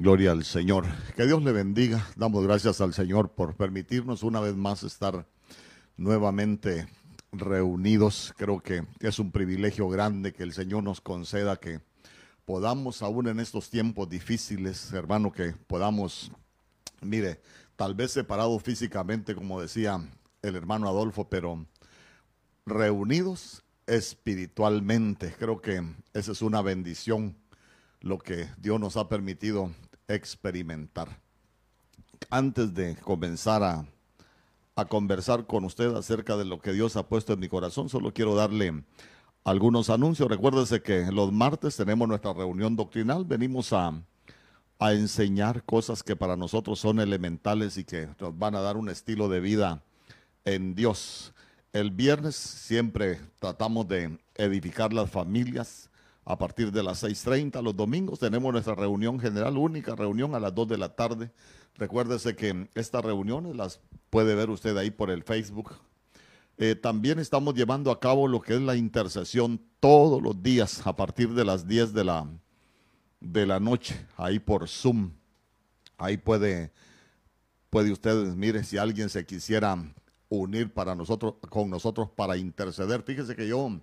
Gloria al Señor. Que Dios le bendiga. Damos gracias al Señor por permitirnos una vez más estar nuevamente reunidos. Creo que es un privilegio grande que el Señor nos conceda que podamos, aún en estos tiempos difíciles, hermano, que podamos, mire, tal vez separados físicamente, como decía el hermano Adolfo, pero reunidos espiritualmente. Creo que esa es una bendición lo que Dios nos ha permitido experimentar. Antes de comenzar a, a, conversar con usted acerca de lo que Dios ha puesto en mi corazón, solo quiero darle algunos anuncios. Recuérdese que los martes tenemos nuestra reunión doctrinal. Venimos a, a enseñar cosas que para nosotros son elementales y que nos van a dar un estilo de vida en Dios. El viernes siempre tratamos de edificar las familias a partir de las 6.30. Los domingos tenemos nuestra reunión general, única reunión a las 2 de la tarde. Recuérdese que estas reuniones las puede ver usted ahí por el Facebook. Eh, también estamos llevando a cabo lo que es la intercesión todos los días a partir de las 10 de la, de la noche, ahí por Zoom. Ahí puede, puede usted, mire, si alguien se quisiera unir para nosotros, con nosotros para interceder. Fíjese que yo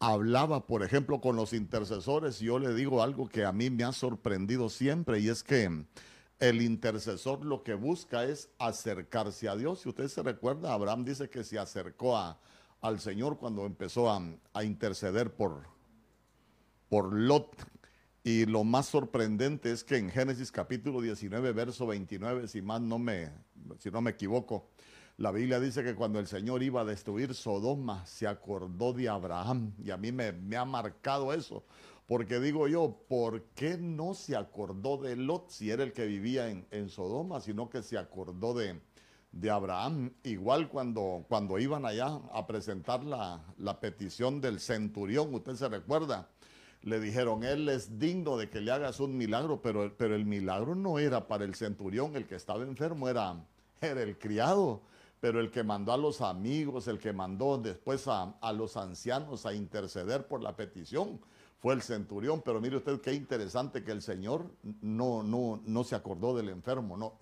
hablaba, por ejemplo, con los intercesores, y yo le digo algo que a mí me ha sorprendido siempre, y es que el intercesor lo que busca es acercarse a Dios. Si usted se recuerda, Abraham dice que se acercó a, al Señor cuando empezó a, a, interceder por, por Lot. Y lo más sorprendente es que en Génesis capítulo 19, verso 29, si más no me, si no me equivoco, la Biblia dice que cuando el Señor iba a destruir Sodoma, se acordó de Abraham. Y a mí me, me, ha marcado eso. Porque digo yo, ¿por qué no se acordó de Lot si era el que vivía en, en Sodoma, sino que se acordó de, de Abraham? Igual cuando, cuando iban allá a presentar la, la petición del centurión, usted se recuerda, le dijeron, él es digno de que le hagas un milagro, pero, pero el milagro no era para el centurión, el que estaba enfermo era, era el criado pero el que mandó a los amigos, el que mandó después a, los ancianos a interceder por la petición, fue el centurión. Pero mire usted qué interesante que el Señor no, no, no se acordó del enfermo.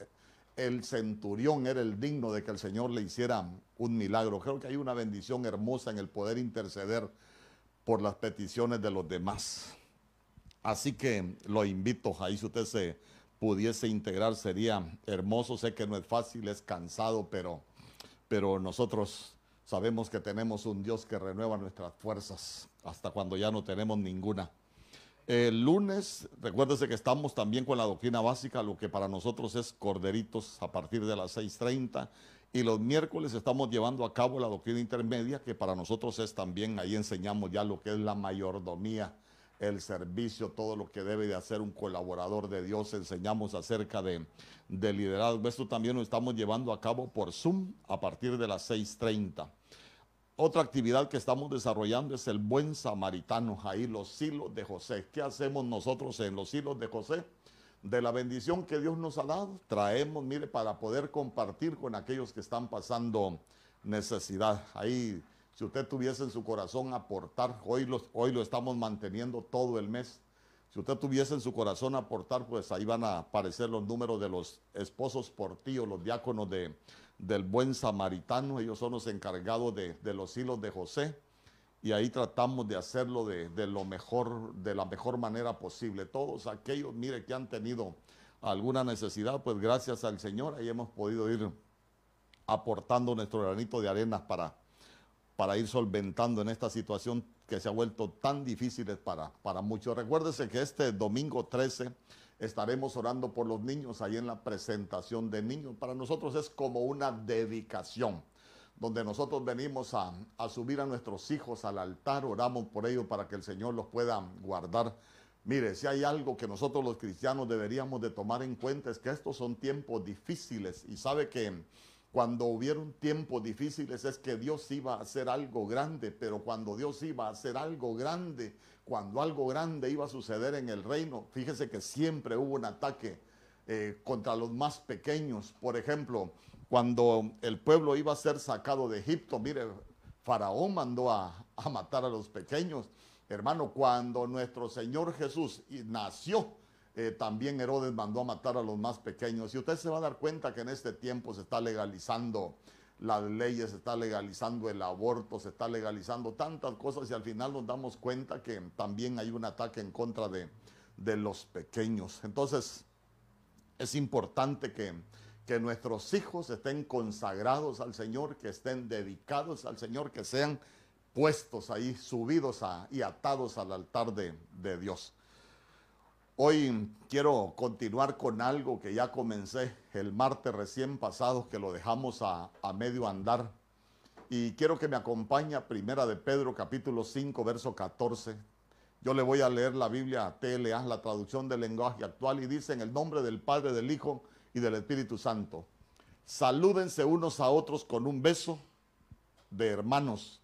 El centurión era el digno de que el Señor le hiciera un milagro. Creo que hay una bendición hermosa en el poder interceder por las peticiones de los demás. Así que lo invito, ahí si usted se pudiese integrar sería hermoso. Sé que no es fácil, es cansado, pero pero nosotros sabemos que tenemos un Dios que renueva nuestras fuerzas hasta cuando ya no tenemos ninguna. El lunes, recuérdese que estamos también con la doctrina básica, lo que para nosotros es corderitos a partir de las 6.30. Y los miércoles estamos llevando a cabo la doctrina intermedia, que para nosotros es también, ahí enseñamos ya lo que es la mayordomía el servicio, todo lo que debe de hacer un colaborador de Dios. Enseñamos acerca de, de liderazgo. Esto también lo estamos llevando a cabo por Zoom a partir de las 6.30. Otra actividad que estamos desarrollando es el buen samaritano, ahí los hilos de José. ¿Qué hacemos nosotros en los hilos de José? De la bendición que Dios nos ha dado, traemos, mire, para poder compartir con aquellos que están pasando necesidad. Ahí si usted tuviese en su corazón aportar, hoy hoy lo estamos manteniendo todo el mes. Si usted tuviese en su corazón aportar, pues ahí van a aparecer los números de los esposos por ti o los diáconos de, del buen samaritano. Ellos son los encargados de, de los hilos de José. Y ahí tratamos de hacerlo de, de, lo mejor, de la mejor manera posible. Todos aquellos, mire, que han tenido alguna necesidad, pues gracias al Señor, ahí hemos podido ir aportando nuestro granito de arena para, para ir solventando en esta situación que se ha vuelto tan difícil para, para muchos. Recuérdese que este domingo 13 estaremos orando por los niños ahí en la presentación de niños. Para nosotros es como una dedicación, donde nosotros venimos a, a subir a nuestros hijos al altar, oramos por ellos para que el Señor los pueda guardar. Mire, si hay algo que nosotros los cristianos deberíamos de tomar en cuenta es que estos son tiempos difíciles y sabe que cuando hubieron tiempos difíciles es que Dios iba a hacer algo grande, pero cuando Dios iba a hacer algo grande, cuando algo grande iba a suceder en el reino, fíjese que siempre hubo un ataque eh, contra los más pequeños. Por ejemplo, cuando el pueblo iba a ser sacado de Egipto, mire, Faraón mandó a, a matar a los pequeños. Hermano, cuando nuestro Señor Jesús nació, eh, también Herodes mandó a matar a los más pequeños. Y usted se va a dar cuenta que en este tiempo se está legalizando las leyes, se está legalizando el aborto, se está legalizando tantas cosas y al final nos damos cuenta que también hay un ataque en contra de, de los pequeños. Entonces, es importante que, que nuestros hijos estén consagrados al Señor, que estén dedicados al Señor, que sean puestos ahí, subidos y atados al altar de, de Dios. Hoy quiero continuar con algo que ya comencé el martes recién pasado, que lo dejamos a, a, medio andar. Y quiero que me acompañe Primera de Pedro, capítulo 5, verso 14. Yo le voy a leer la Biblia TLA, la traducción del lenguaje actual, y dice en el nombre del Padre, del Hijo y del Espíritu Santo. Salúdense unos a otros con un beso de hermanos.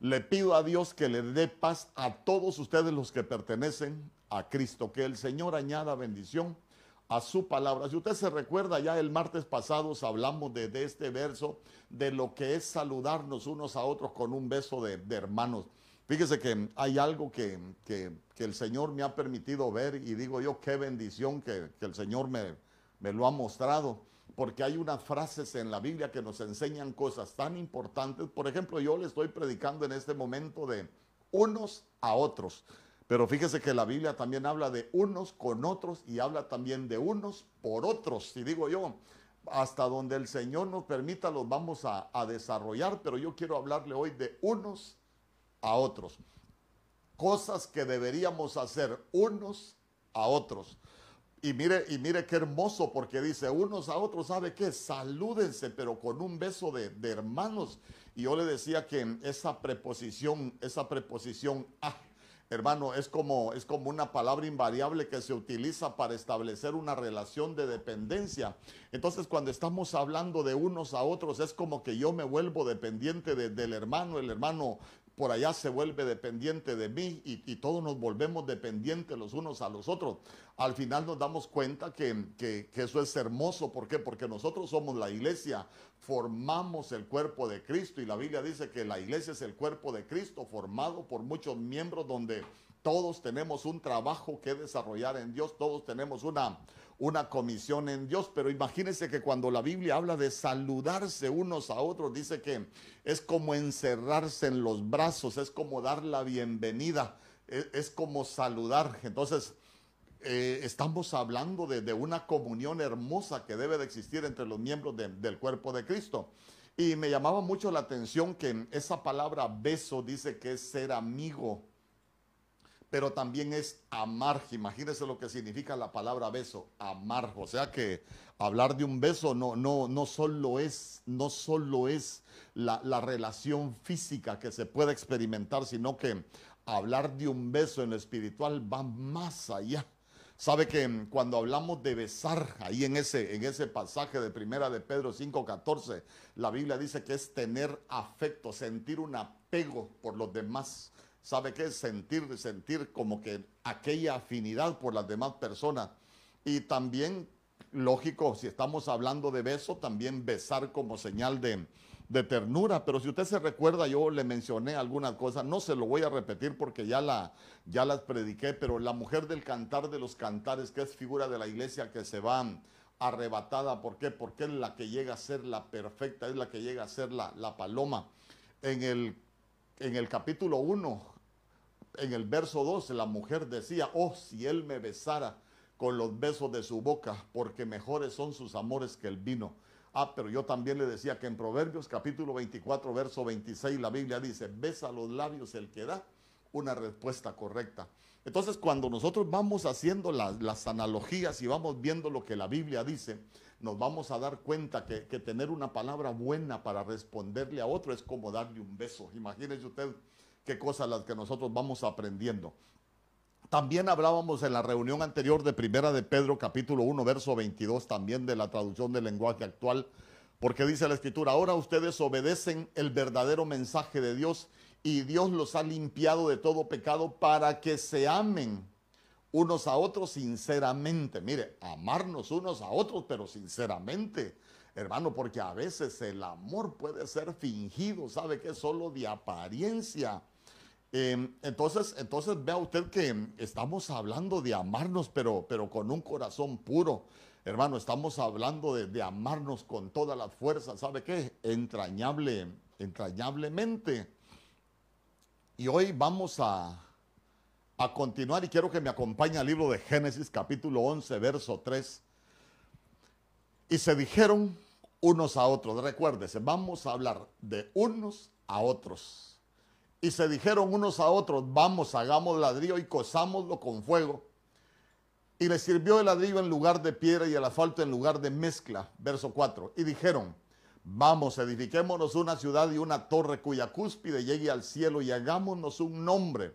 Le pido a Dios que le dé paz a todos ustedes los que pertenecen a Cristo. Que el Señor añada bendición a su palabra. Si usted se recuerda, ya el martes pasado hablamos de, este verso, de lo que es saludarnos unos a otros con un beso de, hermanos. Fíjese que hay algo que, el Señor me ha permitido ver y digo yo, qué bendición que, el Señor me, me lo ha mostrado porque hay unas frases en la Biblia que nos enseñan cosas tan importantes. Por ejemplo, yo le estoy predicando en este momento de unos a otros. Pero fíjese que la Biblia también habla de unos con otros y habla también de unos por otros. Y digo yo, hasta donde el Señor nos permita los vamos a, desarrollar, pero yo quiero hablarle hoy de unos a otros. Cosas que deberíamos hacer unos a otros. Y mire, y mire qué hermoso, porque dice unos a otros, ¿sabe qué? Salúdense, pero con un beso de, de hermanos. Y yo le decía que esa preposición, esa preposición a, hermano, es como, es como una palabra invariable que se utiliza para establecer una relación de dependencia. Entonces, cuando estamos hablando de unos a otros, es como que yo me vuelvo dependiente del hermano, el hermano por allá se vuelve dependiente de mí y, todos nos volvemos dependientes los unos a los otros. Al final nos damos cuenta que, que, eso es hermoso. ¿Por qué? Porque nosotros somos la iglesia, formamos el cuerpo de Cristo y la Biblia dice que la iglesia es el cuerpo de Cristo formado por muchos miembros donde todos tenemos un trabajo que desarrollar en Dios, todos tenemos una, una comisión en Dios, pero imagínense que cuando la Biblia habla de saludarse unos a otros, dice que es como encerrarse en los brazos, es como dar la bienvenida, es, como saludar. Entonces, eh, estamos hablando de, una comunión hermosa que debe de existir entre los miembros del cuerpo de Cristo. Y me llamaba mucho la atención que esa palabra beso dice que es ser amigo pero también es amar. Imagínense lo que significa la palabra beso, amar. O sea que hablar de un beso no, no, no solo es, no solo es la, la relación física que se puede experimentar, sino que hablar de un beso en lo espiritual va más allá. Sabe que cuando hablamos de besar, ahí en ese, en ese pasaje de primera de Pedro 5:14, la Biblia dice que es tener afecto, sentir un apego por los demás. ¿Sabe qué? Sentir, sentir como que aquella afinidad por las demás personas. Y también, lógico, si estamos hablando de beso, también besar como señal de, ternura. Pero si usted se recuerda, yo le mencioné algunas cosas, no se lo voy a repetir porque ya, la, ya las prediqué, pero la mujer del cantar de los cantares, que es figura de la iglesia que se va arrebatada, ¿por qué? Porque es la que llega a ser la perfecta, es la que llega a ser la, la paloma. En el, en el capítulo 1 en el verso 12 la mujer decía, oh, si él me besara con los besos de su boca, porque mejores son sus amores que el vino. Ah, pero yo también le decía que en Proverbios capítulo 24, verso 26, la Biblia dice, besa los labios el que da una respuesta correcta. Entonces, cuando nosotros vamos haciendo las, analogías y vamos viendo lo que la Biblia dice, nos vamos a dar cuenta que, que tener una palabra buena para responderle a otro es como darle un beso. Imagínese usted qué cosas las que nosotros vamos aprendiendo. También hablábamos en la reunión anterior de Primera de Pedro capítulo 1 verso 22 también de la traducción del lenguaje actual, porque dice la escritura, ahora ustedes obedecen el verdadero mensaje de Dios y Dios los ha limpiado de todo pecado para que se amen unos a otros sinceramente. Mire, amarnos unos a otros, pero sinceramente, hermano, porque a veces el amor puede ser fingido, sabe que es solo de apariencia. Em, entonces, entonces vea usted que estamos hablando de amarnos, pero, pero con un corazón puro. Hermano, estamos hablando de, de amarnos con toda la fuerza. ¿Sabe qué? Entrañable, entrañablemente. Y hoy vamos a, a continuar y quiero que me acompañe al libro de Génesis capítulo 11, verso 3. Y se dijeron unos a otros, recuérdese, vamos a hablar de unos a otros. Y se dijeron unos a otros, vamos, hagamos ladrillo y cosámoslo con fuego. Y le sirvió el ladrillo en lugar de piedra y el asfalto en lugar de mezcla. Verso 4. Y dijeron, vamos, edifiquémonos una ciudad y una torre cuya cúspide llegue al cielo y hagámonos un nombre,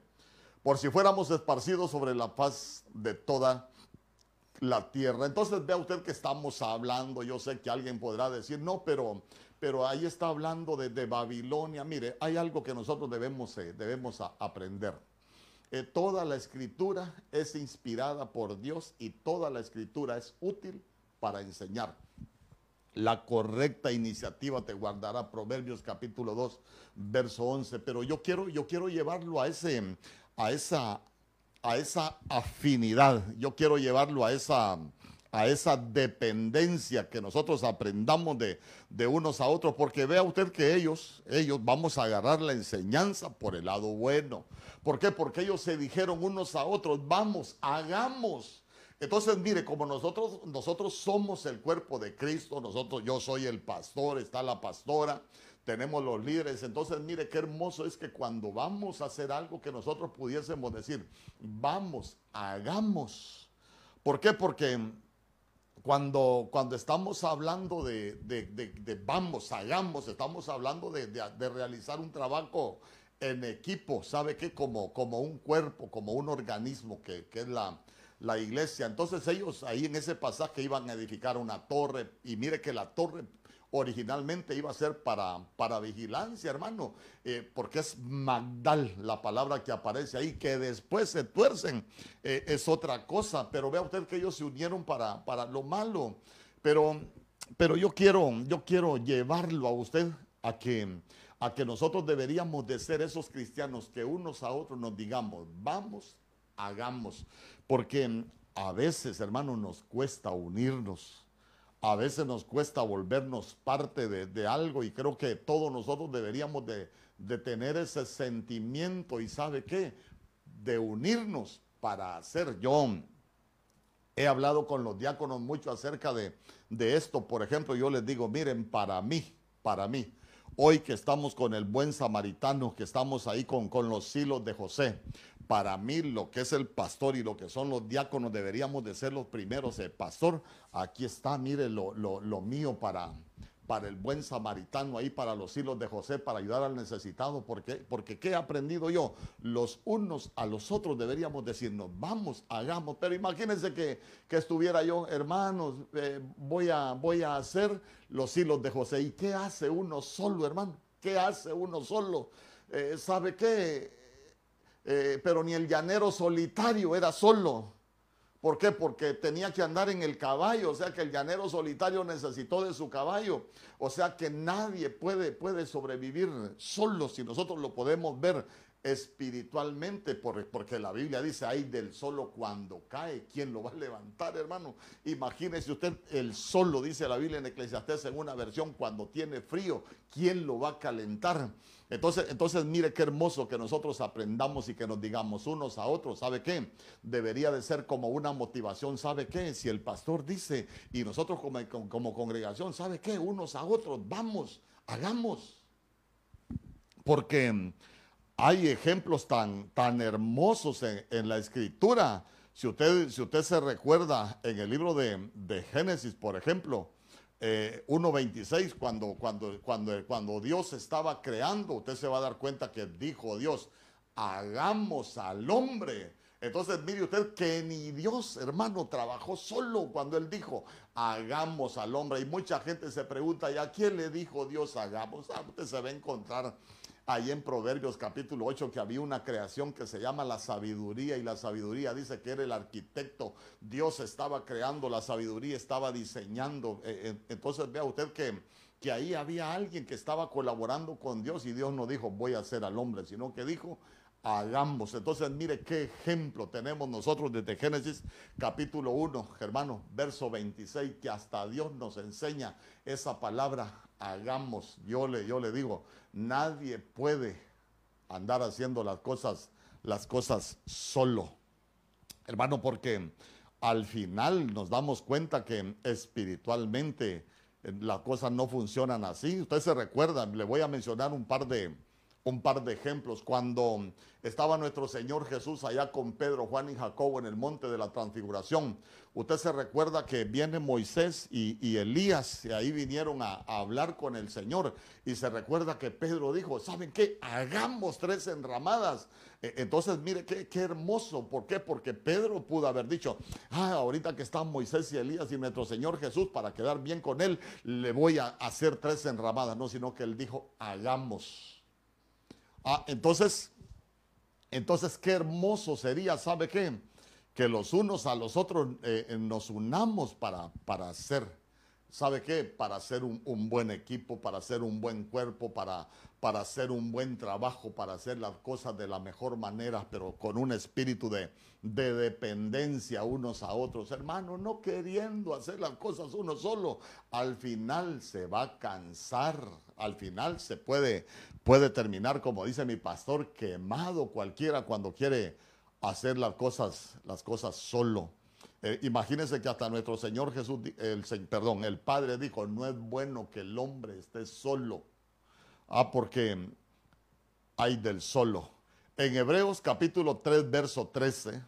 por si fuéramos esparcidos sobre la paz de toda la tierra. Entonces vea usted que estamos hablando, yo sé que alguien podrá decir, no, pero, pero ahí está hablando de, Babilonia. Mire, hay algo que nosotros debemos, eh, debemos aprender. Eh, toda la escritura es inspirada por Dios y toda la escritura es útil para enseñar. La correcta iniciativa te guardará Proverbios capítulo 2, verso 11, pero yo quiero, yo quiero llevarlo a, ese, a, esa, a esa afinidad, yo quiero llevarlo a esa, a esa dependencia que nosotros aprendamos de, de, unos a otros, porque vea usted que ellos, ellos vamos a agarrar la enseñanza por el lado bueno. ¿Por qué? Porque ellos se dijeron unos a otros, vamos, hagamos. Entonces, mire, como nosotros, nosotros somos el cuerpo de Cristo, nosotros, yo soy el pastor, está la pastora, tenemos los líderes. Entonces, mire qué hermoso es que cuando vamos a hacer algo que nosotros pudiésemos decir, vamos, hagamos. ¿Por qué? Porque cuando, cuando estamos hablando de, vamos, hagamos, estamos hablando de, realizar un trabajo en equipo, ¿sabe qué? Como, como un cuerpo, como un organismo que, que es la, la iglesia. Entonces ellos ahí en ese pasaje iban a edificar una torre y mire que la torre originalmente iba a ser para, para vigilancia, hermano, eh, porque es Magdal la palabra que aparece ahí, que después se tuercen, eh, es otra cosa, pero vea usted que ellos se unieron para, para lo malo, pero, pero yo, quiero, yo quiero llevarlo a usted a que, a que nosotros deberíamos de ser esos cristianos que unos a otros nos digamos, vamos, hagamos, porque a veces, hermano, nos cuesta unirnos a veces nos cuesta volvernos parte de, algo y creo que todos nosotros deberíamos de, tener ese sentimiento y sabe qué, de unirnos para hacer. Yo he hablado con los diáconos mucho acerca de, de esto. Por ejemplo, yo les digo, miren, para mí, para mí, hoy que estamos con el buen samaritano, que estamos ahí con, con los hilos de José, para mí lo que es el pastor y lo que son los diáconos deberíamos de ser los primeros. El pastor, aquí está, mire lo, mío para, para el buen samaritano, ahí para los hilos de José, para ayudar al necesitado. Porque, porque ¿qué he aprendido yo? Los unos a los otros deberíamos decirnos, vamos, hagamos. Pero imagínense que, estuviera yo, hermanos, eh, voy, a, voy a hacer los hilos de José. ¿Y qué hace uno solo, hermano? ¿Qué hace uno solo? Eh, ¿Sabe qué? Eh, pero ni el llanero solitario era solo. ¿Por qué? Porque tenía que andar en el caballo, o sea que el llanero solitario necesitó de su caballo, o sea que nadie puede, puede sobrevivir solo si nosotros lo podemos ver espiritualmente, porque la Biblia dice, hay del solo cuando cae, ¿quién lo va a levantar, hermano? Imagínese usted, el solo, dice la Biblia en Eclesiastés en una versión, cuando tiene frío, ¿quién lo va a calentar? Entonces, entonces mire qué hermoso que nosotros aprendamos y que nos digamos unos a otros, ¿sabe qué? Debería de ser como una motivación, ¿sabe qué? Si el pastor dice y nosotros como, como congregación, ¿sabe qué? Unos a otros, vamos, hagamos. Porque hay ejemplos tan, tan hermosos en, la escritura. Si usted, si usted se recuerda en el libro de, de Génesis, por ejemplo, 1.26, eh, cuando, cuando, cuando, cuando Dios estaba creando, usted se va a dar cuenta que dijo Dios, hagamos al hombre. Entonces, mire usted que ni Dios, hermano, trabajó solo cuando Él dijo, hagamos al hombre. Y mucha gente se pregunta, ¿y a quién le dijo Dios hagamos? Ah, usted se va a encontrar ahí en Proverbios capítulo 8 que había una creación que se llama la sabiduría y la sabiduría dice que era el arquitecto, Dios estaba creando la sabiduría, estaba diseñando. Eh, eh, entonces vea usted que, que ahí había alguien que estaba colaborando con Dios y Dios no dijo voy a hacer al hombre, sino que dijo hagamos. Entonces, mire qué ejemplo tenemos nosotros desde Génesis capítulo 1, hermano, verso 26, que hasta Dios nos enseña esa palabra, hagamos. Yo le, yo le digo, nadie puede andar haciendo las cosas, las cosas solo. Hermano, porque al final nos damos cuenta que espiritualmente eh, las cosas no funcionan así. Usted se recuerda, le voy a mencionar un par de, un par de ejemplos. Cuando estaba nuestro Señor Jesús allá con Pedro, Juan y Jacobo en el monte de la transfiguración, usted se recuerda que viene Moisés y, Elías y ahí vinieron a, hablar con el Señor. Y se recuerda que Pedro dijo, ¿saben qué? Hagamos tres enramadas. E, entonces, mire qué, qué hermoso. ¿Por qué? Porque Pedro pudo haber dicho, ah, ahorita que están Moisés y Elías y nuestro Señor Jesús, para quedar bien con él, le voy a hacer tres enramadas. No, sino que él dijo, hagamos. Ah, entonces, entonces qué hermoso sería, ¿sabe qué? Que los unos a los otros eh, nos unamos para, para hacer, ¿sabe qué? Para hacer un, buen equipo, para hacer un buen cuerpo, para, para hacer un buen trabajo, para hacer las cosas de la mejor manera, pero con un espíritu de, de dependencia unos a otros. Hermano, no queriendo hacer las cosas uno solo, al final se va a cansar, al final se puede, puede terminar, como dice mi pastor, quemado cualquiera cuando quiere hacer las cosas, las cosas solo. Eh, imagínense que hasta nuestro Señor Jesús, el, perdón, el Padre dijo, no es bueno que el hombre esté solo. Ah, porque hay del solo. En Hebreos capítulo 3, verso 13,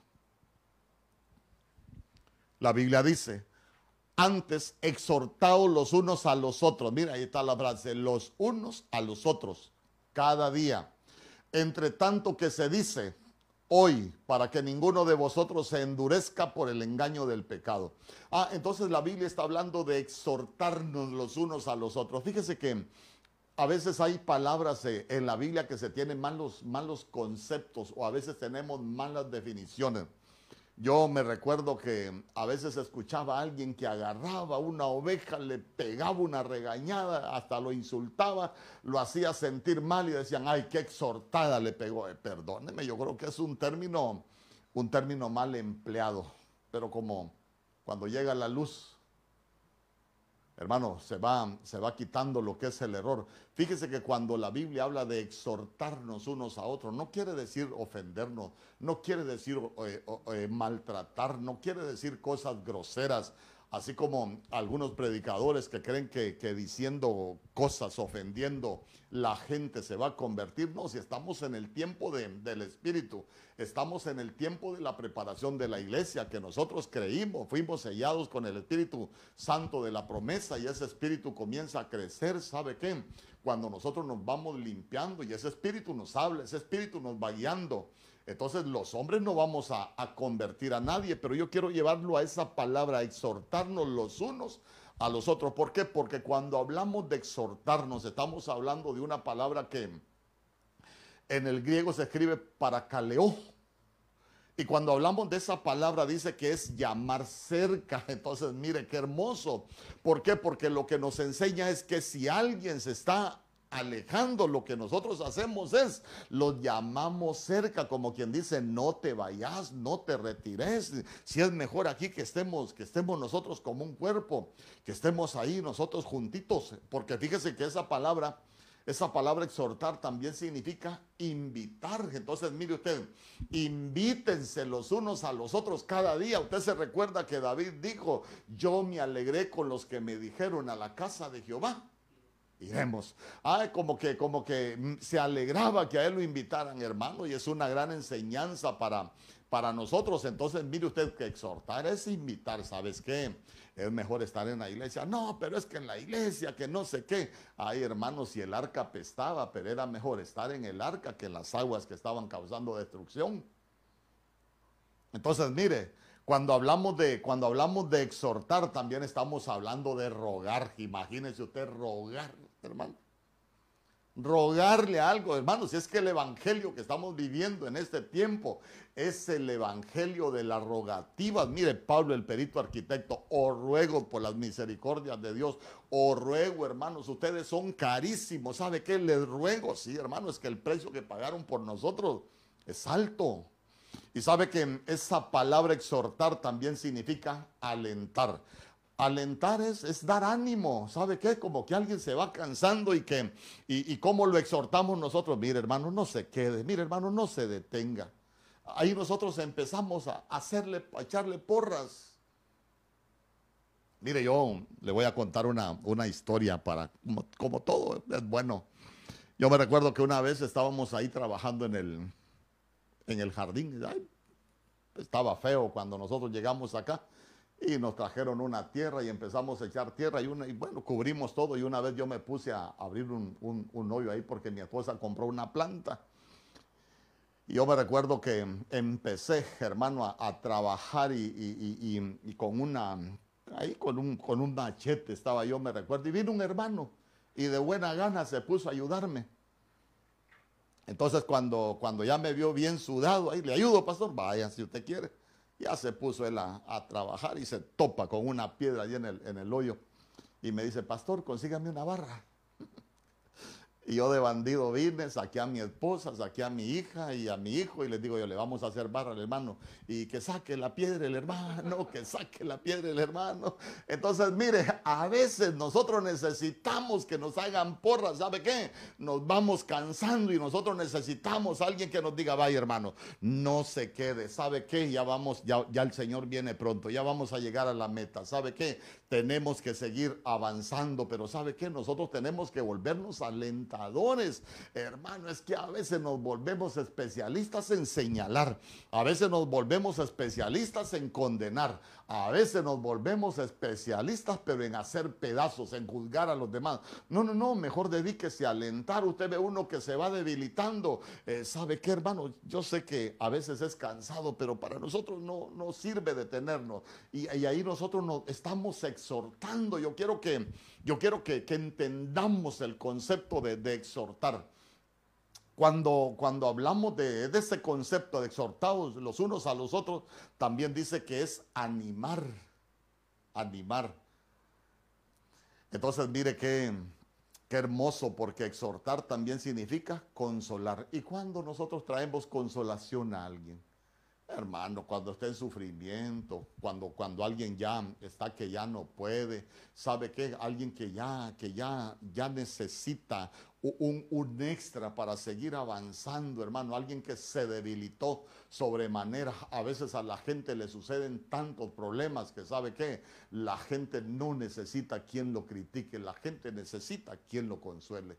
la Biblia dice, antes exhortados los unos a los otros. Mira, ahí está la frase, los unos a los otros cada día. Entre tanto que se dice hoy, para que ninguno de vosotros se endurezca por el engaño del pecado. Ah, entonces la Biblia está hablando de exhortarnos los unos a los otros. Fíjese que a veces hay palabras eh, en la Biblia que se tienen malos, malos conceptos o a veces tenemos malas definiciones. Yo me recuerdo que a veces escuchaba a alguien que agarraba una oveja, le pegaba una regañada, hasta lo insultaba, lo hacía sentir mal y decían, ay, qué exhortada le pegó. Eh, perdóneme, yo creo que es un término, un término mal empleado, pero como cuando llega la luz Hermano, se va, se va quitando lo que es el error. Fíjese que cuando la Biblia habla de exhortarnos unos a otros, no quiere decir ofendernos, no quiere decir eh, eh, maltratar, no quiere decir cosas groseras, así como algunos predicadores que creen que, diciendo cosas, ofendiendo, la gente se va a convertir. No, si estamos en el tiempo del Espíritu, estamos en el tiempo de la preparación de la iglesia, que nosotros creímos, fuimos sellados con el Espíritu Santo de la promesa y ese Espíritu comienza a crecer, ¿sabe qué? Cuando nosotros nos vamos limpiando y ese Espíritu nos habla, ese Espíritu nos va guiando. Entonces los hombres no vamos a, convertir a nadie, pero yo quiero llevarlo a esa palabra, exhortarnos los unos a los otros. ¿Por qué? Porque cuando hablamos de exhortarnos, estamos hablando de una palabra que en el griego se escribe para caleo. Y cuando hablamos de esa palabra dice que es llamar cerca. Entonces mire qué hermoso. ¿Por qué? Porque lo que nos enseña es que si alguien se está alejando, lo que nosotros hacemos es, lo llamamos cerca, como quien dice, no te vayas, no te retires, si es mejor aquí que estemos, que estemos nosotros como un cuerpo, que estemos ahí nosotros juntitos, porque fíjese que esa palabra, esa palabra exhortar también significa invitar. Entonces, mire usted, invítense los unos a los otros cada día. Usted se recuerda que David dijo, yo me alegré con los que me dijeron a la casa de Jehová iremos. Ah, como que, como que mm, se alegraba que a él lo invitaran, hermano, y es una gran enseñanza para, para nosotros. Entonces, mire usted que exhortar es invitar, ¿sabes qué? Es mejor estar en la iglesia. No, pero es que en la iglesia, que no sé qué. Ay, hermano, si el arca apestaba, pero era mejor estar en el arca que en las aguas que estaban causando destrucción. Entonces, mire, cuando hablamos de, cuando hablamos de exhortar, también estamos hablando de rogar. Imagínese usted rogar, hermano. Rogarle algo, hermano, si es que el evangelio que estamos viviendo en este tiempo es el evangelio de las rogativas. Mire, Pablo, el perito arquitecto, os ruego por las misericordias de Dios, os ruego, hermanos, ustedes son carísimos. ¿Sabe qué? Les ruego, sí, hermano, es que el precio que pagaron por nosotros es alto. Y sabe que esa palabra exhortar también significa alentar. Alentar es, dar ánimo, ¿sabe qué? Como que alguien se va cansando y que, y, cómo lo exhortamos nosotros, mire hermano, no se quede, mire hermano, no se detenga. Ahí nosotros empezamos a hacerle, a echarle porras. Mire, yo le voy a contar una, una historia para, como, todo es bueno. Yo me recuerdo que una vez estábamos ahí trabajando en el, en el jardín. Estaba feo cuando nosotros llegamos acá y nos trajeron una tierra y empezamos a echar tierra y, bueno, cubrimos todo y una vez yo me puse a abrir un, un, hoyo ahí porque mi esposa compró una planta. Y yo me recuerdo que empecé, hermano, a, trabajar y, y, y, con una, ahí con un, con un machete estaba yo, me recuerdo, y vino un hermano y de buena gana se puso a ayudarme. Entonces cuando, cuando ya me vio bien sudado, ahí le ayudo, pastor, vaya si usted quiere. Ya se puso él a, trabajar y se topa con una piedra allí en el, en el hoyo. Y me dice, pastor, consígame una barra. Y yo de bandido vine, saqué a mi esposa, saqué a mi hija y a mi hijo y les digo yo, le vamos a hacer barra al hermano. Y que saque la piedra el hermano, que saque la piedra el hermano. Entonces, mire, a veces nosotros necesitamos que nos hagan porras, ¿sabe qué? Nos vamos cansando y nosotros necesitamos a alguien que nos diga, vaya hermano, no se quede, ¿sabe qué? Ya vamos, ya, ya el Señor viene pronto, ya vamos a llegar a la meta, ¿sabe qué? Tenemos que seguir avanzando, pero ¿sabe qué? Nosotros tenemos que volvernos alentadores Hermano, es que a veces nos volvemos especialistas en señalar, a veces nos volvemos especialistas en condenar, a veces nos volvemos especialistas, pero en hacer pedazos, en juzgar a los demás. No, no, no, mejor dedíquese a alentar. Usted ve uno que se va debilitando. Eh, ¿Sabe qué, hermano? Yo sé que a veces es cansado, pero para nosotros no, no sirve detenernos. Y, ahí nosotros nos estamos exhortando. Yo quiero que, yo quiero que, entendamos el concepto de exhortar. Cuando, cuando hablamos de, ese concepto de exhortados los unos a los otros, también dice que es animar, animar. Entonces mire qué, qué hermoso, porque exhortar también significa consolar. ¿Y cuando nosotros traemos consolación a alguien? Hermano, cuando está en sufrimiento, cuando, cuando alguien ya está que ya no puede, sabe que alguien que ya, que ya, ya necesita un, un, extra para seguir avanzando, hermano, alguien que se debilitó sobremanera. A veces a la gente le suceden tantos problemas que sabe que la gente no necesita quien lo critique, la gente necesita quien lo consuele.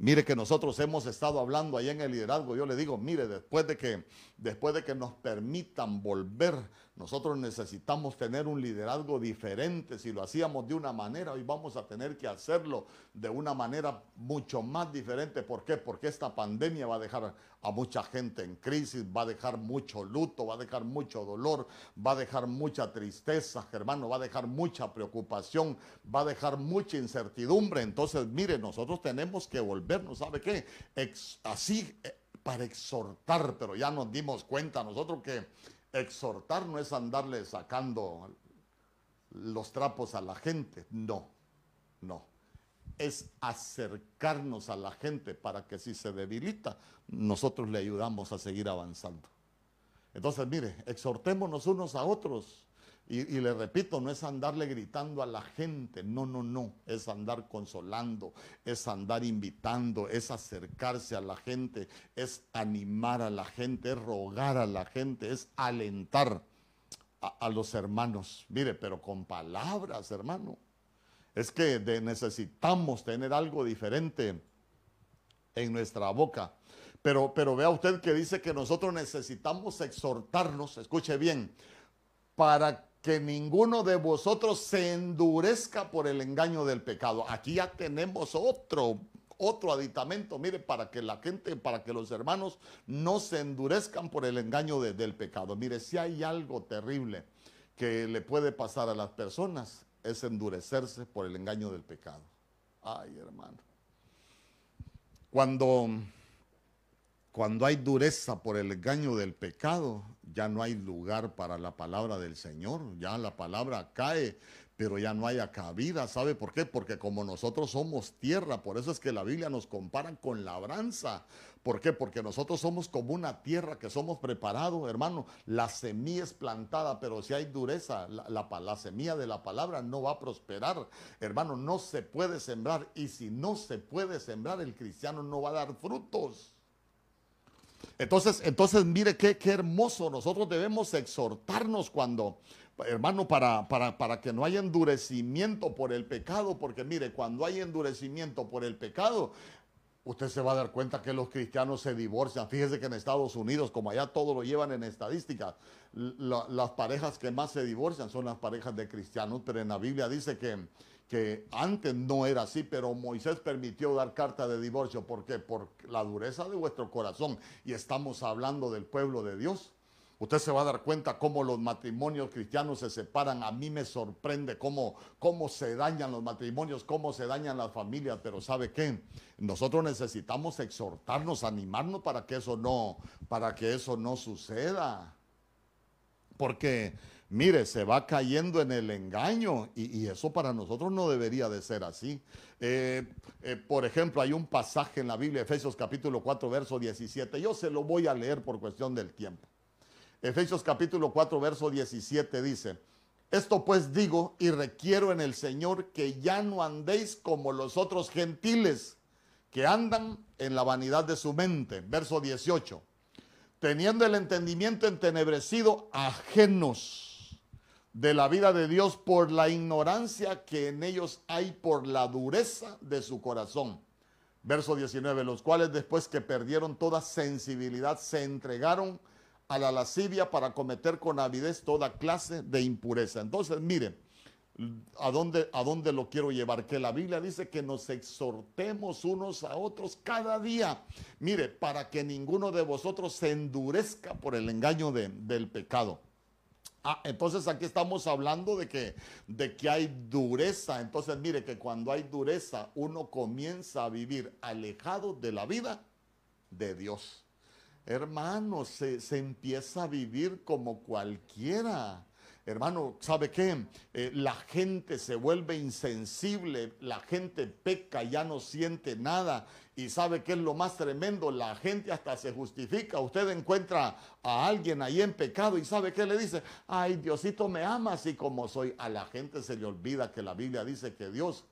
Mire que nosotros hemos estado hablando allá en el liderazgo. Yo le digo, mire, después de que, después de que nos permitan volver nosotros necesitamos tener un liderazgo diferente. Si lo hacíamos de una manera, hoy vamos a tener que hacerlo de una manera mucho más diferente. ¿Por qué? Porque esta pandemia va a dejar a mucha gente en crisis, va a dejar mucho luto, va a dejar mucho dolor, va a dejar mucha tristeza, hermano, va a dejar mucha preocupación, va a dejar mucha incertidumbre. Entonces, mire, nosotros tenemos que volvernos, ¿sabe qué? Así eh, para exhortar, pero ya nos dimos cuenta nosotros que Exhortar no es andarle sacando los trapos a la gente, no, no. Es acercarnos a la gente para que si se debilita, nosotros le ayudamos a seguir avanzando. Entonces, mire, exhortémonos unos a otros y, y, le repito, no es andarle gritando a la gente, no, no, no, es andar consolando, es andar invitando, es acercarse a la gente, es animar a la gente, es rogar a la gente, es alentar a, los hermanos. Mire, pero con palabras, hermano. Es que necesitamos tener algo diferente en nuestra boca. Pero, pero vea usted que dice que nosotros necesitamos exhortarnos, escuche bien, para que ninguno de vosotros se endurezca por el engaño del pecado. Aquí ya tenemos otro otro aditamento, mire, para que la gente, para que los hermanos no se endurezcan por el engaño de, del pecado. Mire, si hay algo terrible que le puede pasar a las personas, es endurecerse por el engaño del pecado. Ay, hermano. Cuando cuando hay dureza por el engaño del pecado, ya no hay lugar para la palabra del Señor, ya la palabra cae, pero ya no haya cabida. ¿Sabe por qué? Porque como nosotros somos tierra, por eso es que la Biblia nos compara con labranza. ¿Por qué? Porque nosotros somos como una tierra que somos preparados, hermano. La semilla es plantada, pero si hay dureza, la, la, semilla de la palabra no va a prosperar. Hermano, no se puede sembrar. Y si no se puede sembrar, el cristiano no va a dar frutos. Entonces, entonces mire qué, qué hermoso. Nosotros debemos exhortarnos cuando, hermano, para, para, para, que no haya endurecimiento por el pecado, porque mire, cuando hay endurecimiento por el pecado, usted se va a dar cuenta que los cristianos se divorcian. Fíjese que en Estados Unidos, como allá todo lo llevan en estadística, las parejas que más se divorcian son las parejas de cristianos, pero en la Biblia dice que, que antes no era así, pero Moisés permitió dar carta de divorcio. ¿Por qué? Por la dureza de vuestro corazón. Y estamos hablando del pueblo de Dios. Usted se va a dar cuenta cómo los matrimonios cristianos se separan. A mí me sorprende cómo, cómo se dañan los matrimonios, cómo se dañan las familias. Pero ¿sabe qué? Nosotros necesitamos exhortarnos, animarnos para que eso no, para que eso no suceda. Porque, mire, se va cayendo en el engaño y, eso para nosotros no debería de ser así. Eh, eh, por ejemplo, hay un pasaje en la Biblia, Efesios capítulo 4, verso 17. Yo se lo voy a leer por cuestión del tiempo. Efesios capítulo 4, verso 17 dice, esto pues digo y requiero en el Señor que ya no andéis como los otros gentiles que andan en la vanidad de su mente. Verso 18, teniendo el entendimiento entenebrecido, ajenos de la vida de Dios por la ignorancia que en ellos hay por la dureza de su corazón. Verso 19, los cuales después que perdieron toda sensibilidad se entregaron a la lascivia para cometer con avidez toda clase de impureza. Entonces, mire, ¿a dónde, ¿a dónde lo quiero llevar? Que la Biblia dice que nos exhortemos unos a otros cada día. Mire, para que ninguno de vosotros se endurezca por el engaño del pecado. Ah, entonces aquí estamos hablando de que, de que hay dureza. Entonces mire que cuando hay dureza uno comienza a vivir alejado de la vida de Dios. Hermano, se, empieza a vivir como cualquiera. Hermano, ¿sabe qué? Eh, la gente se vuelve insensible, la gente peca, ya no siente nada. Y sabe qué es lo más tremendo, la gente hasta se justifica. Usted encuentra a alguien ahí en pecado y sabe qué le dice, ay, Diosito me ama así como soy. A la gente se le olvida que la Biblia dice que Dios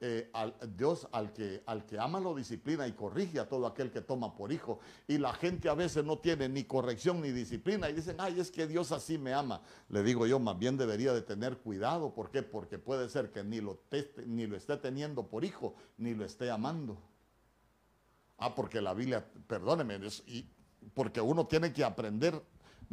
eh, al, Dios al que, al que ama lo disciplina y corrige a todo aquel que toma por hijo. Y la gente a veces no tiene ni corrección ni disciplina y dicen, ay, es que Dios así me ama. Le digo yo, más bien debería de tener cuidado. ¿Por qué? Porque puede ser que ni lo, ni lo esté teniendo por hijo, ni lo esté amando. Ah, porque la Biblia, perdóneme, y porque uno tiene que aprender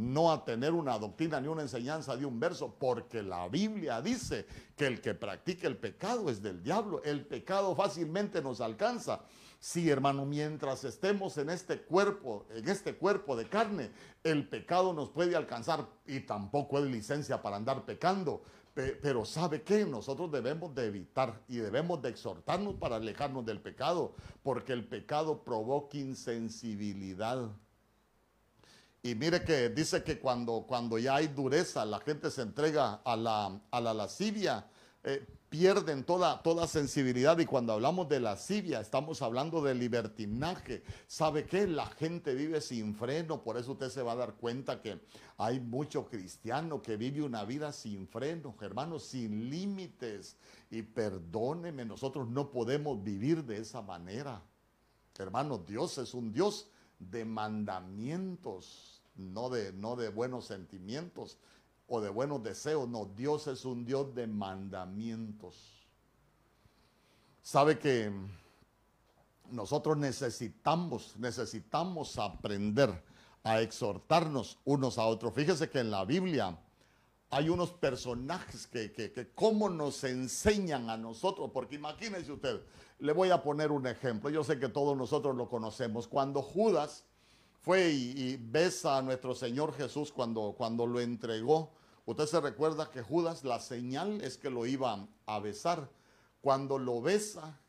no a tener una doctrina ni una enseñanza de un verso, porque la Biblia dice que el que practica el pecado es del diablo. El pecado fácilmente nos alcanza. Sí, hermano, mientras estemos en este cuerpo, en este cuerpo de carne, el pecado nos puede alcanzar y tampoco es licencia para andar pecando. Pero ¿sabe qué? Nosotros debemos de evitar y debemos de exhortarnos para alejarnos del pecado, porque el pecado provoca insensibilidad. Y mire que dice que cuando, cuando ya hay dureza, la gente se entrega a la, a la lascivia, eh, pierden toda, toda sensibilidad. Y cuando hablamos de lascivia, estamos hablando de libertinaje. ¿Sabe qué? La gente vive sin freno, por eso usted se va a dar cuenta que hay mucho cristiano que vive una vida sin freno, hermanos, sin límites. Y perdóneme, nosotros no podemos vivir de esa manera. Hermanos, Dios es un Dios de mandamientos no de, no de buenos sentimientos o de buenos deseos, no, Dios es un Dios de mandamientos. Sabe que nosotros necesitamos, necesitamos aprender a exhortarnos unos a otros. Fíjese que en la Biblia hay unos personajes que, que, cómo nos enseñan a nosotros, porque imagínense usted, le voy a poner un ejemplo, yo sé que todos nosotros lo conocemos, cuando Judas fue y, besa a nuestro Señor Jesús cuando, cuando lo entregó. Usted se recuerda que Judas, la señal es que lo iba a besar. Cuando lo besa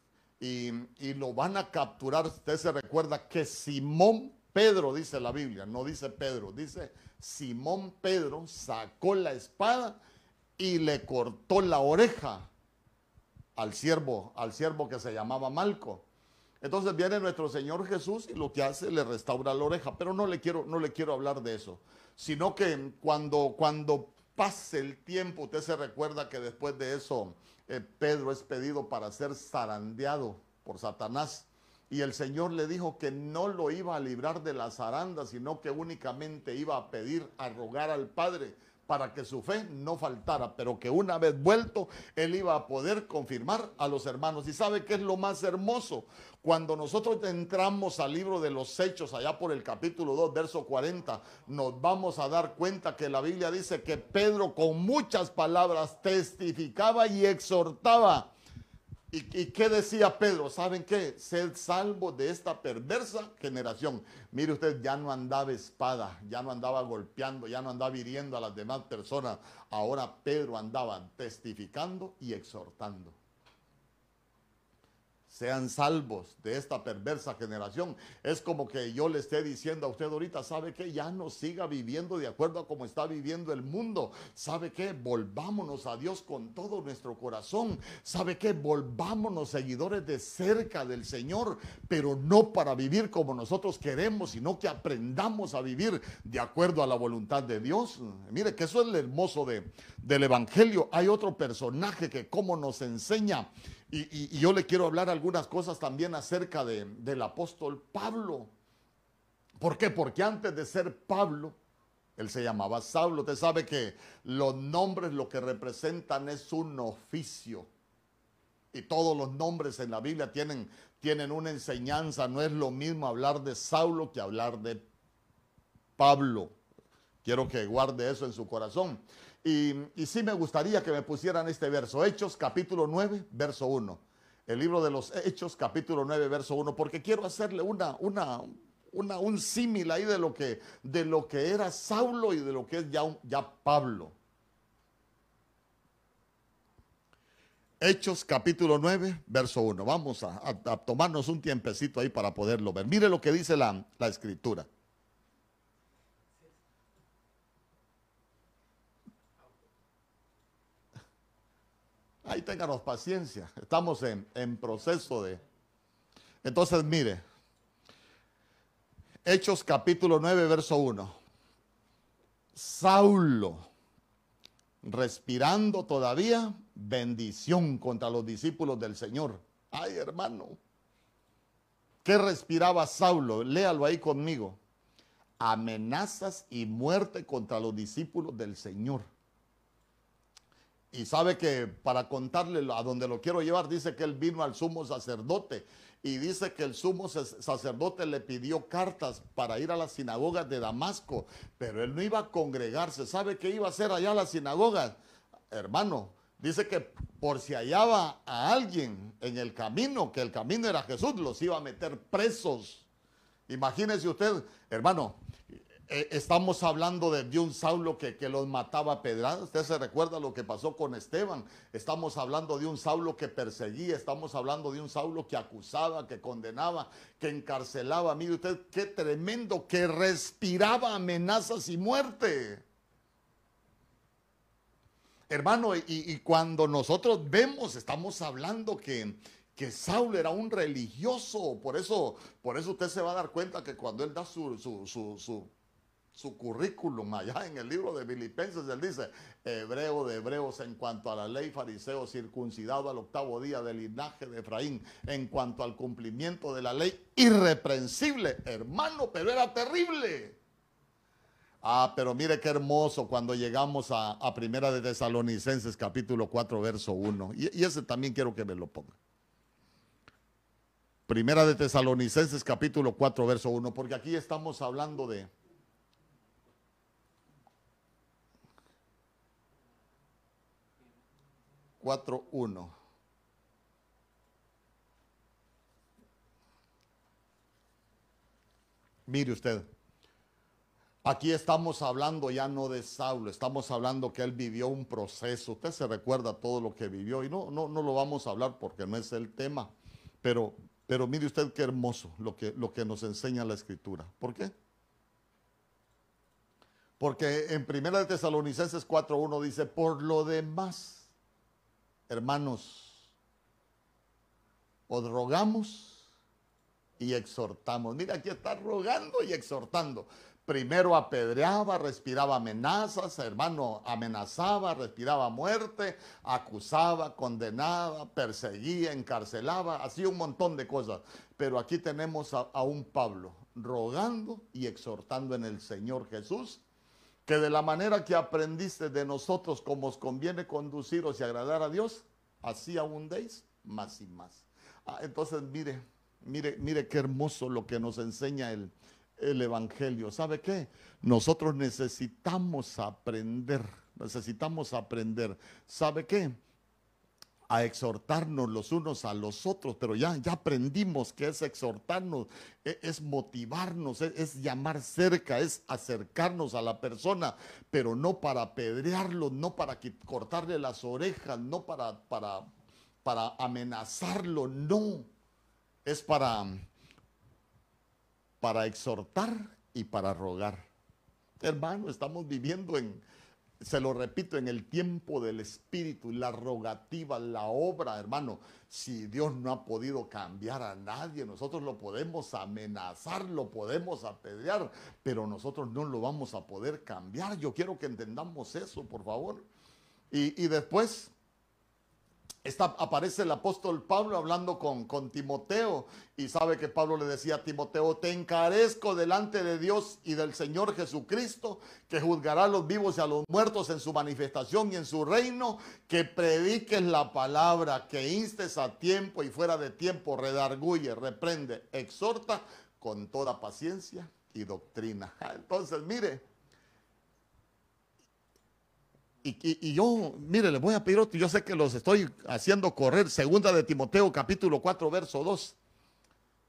y, lo van a capturar, usted se recuerda que Simón Pedro dice la Biblia, no dice Pedro, dice Simón Pedro sacó la espada y le cortó la oreja al siervo, al siervo que se llamaba Malco. Entonces viene nuestro Señor Jesús y lo que hace le restaura la oreja, pero no le quiero no le quiero hablar de eso, sino que cuando cuando pase el tiempo, usted se recuerda que después de eso eh, Pedro es pedido para ser zarandeado por Satanás. Y el Señor le dijo que no lo iba a librar de la zaranda, sino que únicamente iba a pedir, a rogar al Padre para que su fe no faltara, pero que una vez vuelto, él iba a poder confirmar a los hermanos. ¿Y sabe qué es lo más hermoso? Cuando nosotros entramos al libro de los Hechos, allá por el capítulo 2, verso 40, nos vamos a dar cuenta que la Biblia dice que Pedro con muchas palabras testificaba y exhortaba ¿Y, qué decía Pedro? ¿Saben qué? Sed salvo de esta perversa generación. Mire usted, ya no andaba espada, ya no andaba golpeando, ya no andaba hiriendo a las demás personas. Ahora Pedro andaba testificando y exhortando sean salvos de esta perversa generación. Es como que yo le esté diciendo a usted ahorita, ¿sabe qué? Ya no siga viviendo de acuerdo a cómo está viviendo el mundo. ¿Sabe qué? Volvámonos a Dios con todo nuestro corazón. ¿Sabe qué? Volvámonos seguidores de cerca del Señor, pero no para vivir como nosotros queremos, sino que aprendamos a vivir de acuerdo a la voluntad de Dios. Mire que eso es lo hermoso de, del Evangelio. Hay otro personaje que como nos enseña y, yo le quiero hablar algunas cosas también acerca de, del apóstol Pablo. ¿Por qué? Porque antes de ser Pablo, él se llamaba Saulo. Usted sabe que los nombres lo que representan es un oficio. Y todos los nombres en la Biblia tienen, tienen una enseñanza. No es lo mismo hablar de Saulo que hablar de Pablo. Quiero que guarde eso en su corazón. Y, sí me gustaría que me pusieran este verso, Hechos capítulo 9, verso 1. El libro de los Hechos capítulo 9, verso 1, porque quiero hacerle una, una, una, un símil ahí de lo, que, de lo que era Saulo y de lo que es ya, ya Pablo. Hechos capítulo 9, verso 1. Vamos a, tomarnos un tiempecito ahí para poderlo ver. Mire lo que dice la, la escritura. Ahí ténganos paciencia. Estamos en, en proceso de... Entonces, mire. Hechos capítulo 9, verso 1. Saulo, respirando todavía, bendición contra los discípulos del Señor. Ay, hermano. ¿Qué respiraba Saulo? Léalo ahí conmigo. Amenazas y muerte contra los discípulos del Señor. Y sabe que para contarle a donde lo quiero llevar, dice que él vino al sumo sacerdote y dice que el sumo sacerdote le pidió cartas para ir a las sinagogas de Damasco, pero él no iba a congregarse. ¿Sabe qué iba a hacer allá a las sinagogas? Hermano, dice que por si hallaba a alguien en el camino, que el camino era Jesús, los iba a meter presos. Imagínese usted, hermano, eh, estamos hablando de, un Saulo que, los mataba a pedradas. Usted se recuerda lo que pasó con Esteban. Estamos hablando de un Saulo que perseguía. Estamos hablando de un Saulo que acusaba, que condenaba, que encarcelaba. Mire usted, qué tremendo, que respiraba amenazas y muerte. Hermano, y, cuando nosotros vemos, estamos hablando que, que Saulo era un religioso. Por eso, por eso usted se va a dar cuenta que cuando él da su su currículum allá en el libro de Filipenses, él dice, hebreo de hebreos en cuanto a la ley, fariseo circuncidado al octavo día del linaje de Efraín, en cuanto al cumplimiento de la ley, irreprensible, hermano, pero era terrible. Ah, pero mire qué hermoso cuando llegamos a, Primera de Tesalonicenses capítulo 4, verso 1. Y, y ese también quiero que me lo ponga. Primera de Tesalonicenses capítulo 4, verso 1, porque aquí estamos hablando de 4.1. Mire usted, aquí estamos hablando ya no de Saulo, estamos hablando que él vivió un proceso. Usted se recuerda todo lo que vivió y no, no, no lo vamos a hablar porque no es el tema, pero Pero mire usted qué hermoso lo que, lo que nos enseña la escritura. ¿Por qué? Porque en 1 de Tesalonicenses 4.1 dice, por lo demás, hermanos, os rogamos y exhortamos. Mira, aquí está rogando y exhortando. Primero apedreaba, respiraba amenazas, hermano, amenazaba, respiraba muerte, acusaba, condenaba, perseguía, encarcelaba, hacía un montón de cosas. Pero aquí tenemos a, a un Pablo rogando y exhortando en el Señor Jesús que de la manera que aprendiste de nosotros como os conviene conduciros y agradar a Dios, así abundéis más y más. Ah, entonces, mire, mire, mire qué hermoso lo que nos enseña el, el Evangelio. ¿Sabe qué? Nosotros necesitamos aprender, necesitamos aprender. ¿Sabe qué? A exhortarnos los unos a los otros, pero ya, ya aprendimos que es exhortarnos, es, es motivarnos, es, es, llamar cerca, es acercarnos a la persona, pero no para apedrearlo, no para cortarle las orejas, no para, para, para amenazarlo, no, es para para exhortar y para rogar. Hermano, estamos viviendo en, se lo repito, en el tiempo del Espíritu, la rogativa, la obra, hermano. Si Dios no ha podido cambiar a nadie, nosotros lo podemos amenazar, lo podemos apedrear, pero nosotros no lo vamos a poder cambiar. Yo quiero que entendamos eso, por favor. Y, y después, aparece el apóstol Pablo hablando con, con Timoteo y sabe que Pablo le decía a Timoteo, te encarezco delante de Dios y del Señor Jesucristo, que juzgará a los vivos y a los muertos en su manifestación y en su reino, que prediques la palabra, que instes a tiempo y fuera de tiempo, redarguye, reprende, exhorta con toda paciencia y doctrina. Entonces, mire, y, yo, mire, le voy a pedir otro, yo sé que los estoy haciendo correr, segunda de Timoteo capítulo 4, verso 2.